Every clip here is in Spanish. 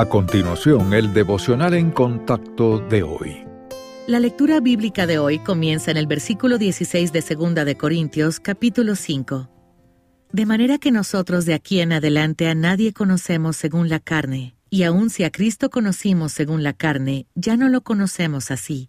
A continuación, el devocional en contacto de hoy. La lectura bíblica de hoy comienza en el versículo 16 de 2 de Corintios, capítulo 5. De manera que nosotros de aquí en adelante a nadie conocemos según la carne, y aun si a Cristo conocimos según la carne, ya no lo conocemos así.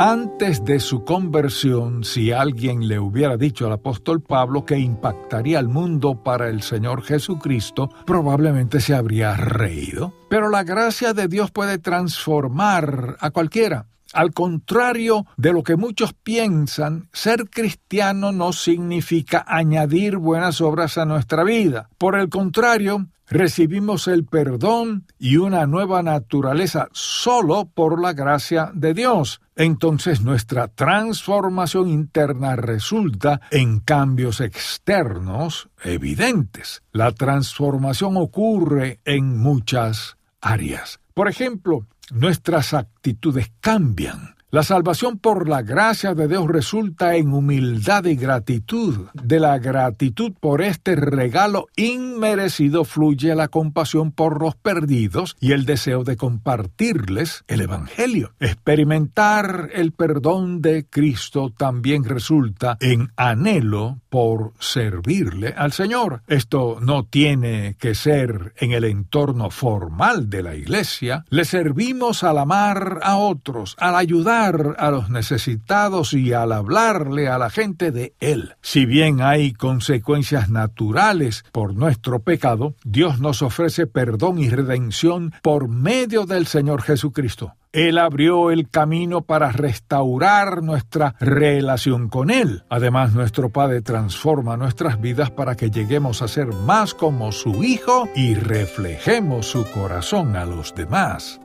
Antes de su conversión, si alguien le hubiera dicho al apóstol Pablo que impactaría al mundo para el Señor Jesucristo, probablemente se habría reído. Pero la gracia de Dios puede transformar a cualquiera. Al contrario de lo que muchos piensan, ser cristiano no significa añadir buenas obras a nuestra vida. Por el contrario, recibimos el perdón y una nueva naturaleza solo por la gracia de Dios. Entonces nuestra transformación interna resulta en cambios externos evidentes. La transformación ocurre en muchas áreas. Por ejemplo, nuestras actitudes cambian. La salvación por la gracia de Dios resulta en humildad y gratitud. De la gratitud por este regalo inmerecido fluye la compasión por los perdidos y el deseo de compartirles el Evangelio. Experimentar el perdón de Cristo también resulta en anhelo por servirle al Señor. Esto no tiene que ser en el entorno formal de la Iglesia. Le servimos al amar a otros, al ayudar a los necesitados y al hablarle a la gente de Él. Si bien hay consecuencias naturales por nuestro pecado, Dios nos ofrece perdón y redención por medio del Señor Jesucristo. Él abrió el camino para restaurar nuestra relación con Él. Además, nuestro Padre transforma nuestras vidas para que lleguemos a ser más como su Hijo y reflejemos su corazón a los demás.